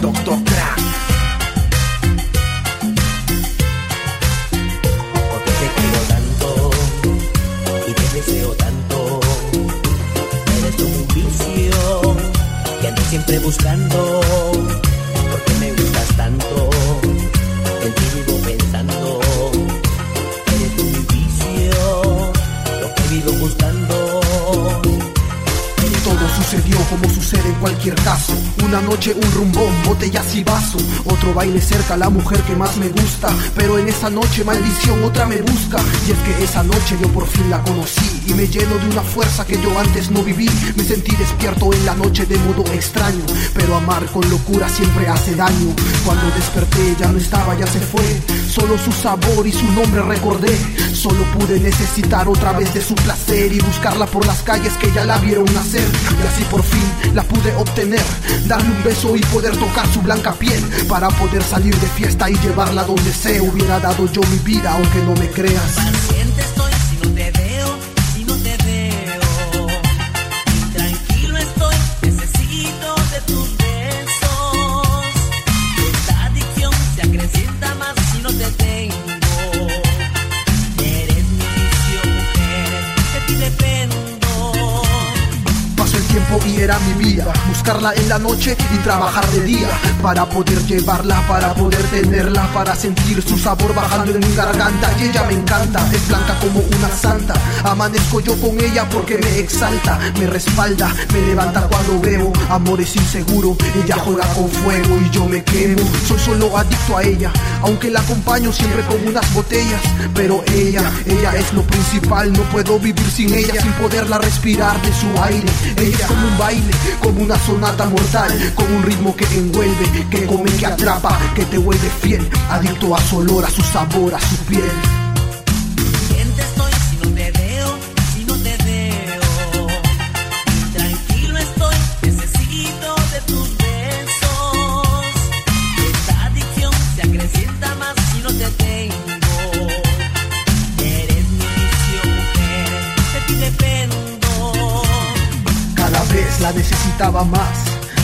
Doctor Crack. Porque te quiero tanto y te deseo tanto. Eres un vicio que ando siempre buscando. Sucedió como sucede en cualquier caso. Una noche, un rumbón, botellas y vaso. Otro baile cerca, la mujer que más me gusta. Pero en esa noche, maldición, otra me busca. Y es que esa noche yo por fin la conocí. Y me lleno de una fuerza que yo antes no viví. Me sentí despierto en la noche de modo extraño. Pero amar con locura siempre hace daño. Cuando desperté ya no estaba, ya se fue. Solo su sabor y su nombre recordé. Solo pude necesitar otra vez de su placer y buscarla por las calles que ya la vieron nacer. Así por fin la pude obtener. Darle un beso y poder tocar su blanca piel. Para poder salir de fiesta y llevarla donde sea. Hubiera dado yo mi vida aunque no me creas. Mi vida. Buscarla en la noche y trabajar de día. Para poder llevarla, para poder tenerla Para sentir su sabor bajando en mi garganta. Y ella me encanta, es blanca como una santa. Amanezco yo con ella porque me exalta Me respalda, me levanta cuando veo Amores inseguro, ella juega con fuego y yo me quemo. Soy solo adicto a ella Aunque la acompaño siempre con unas botellas. Pero ella, ella es lo principal No puedo vivir sin ella, sin poderla respirar de su aire. Ella es como un baile, como una sonata mortal, como un ritmo que envuelve, que come, que atrapa, que te vuelve fiel, adicto a su olor, a su sabor, a su piel. Necesitaba más.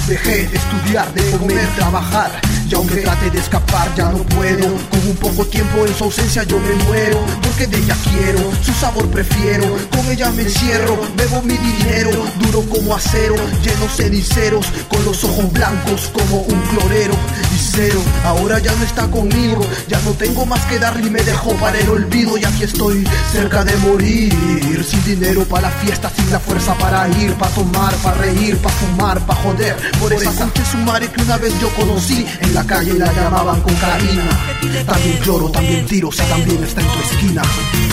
Dejé de estudiar, de comer, trabajar. Y aunque trate de escapar, ya no puedo. Con un poco tiempo en su ausencia yo me muero. Porque de ella quiero, su sabor prefiero. Con ella me encierro, bebo mi dinero. Duro como acero, lleno ceniceros. Con los ojos blancos como un clorero. Y cero, ahora ya no está conmigo. Ya no tengo más que darle y me dejó para el olvido. Y aquí estoy, cerca de morir. Sin dinero para la fiesta, sin la fuerza para ir, para tomar, para reír, para fumar, para joder. Por esa concha su madre que una vez yo conocí. En la calle la llamaban con Karina. También lloro, también tiro, si también está en tu esquina. Yo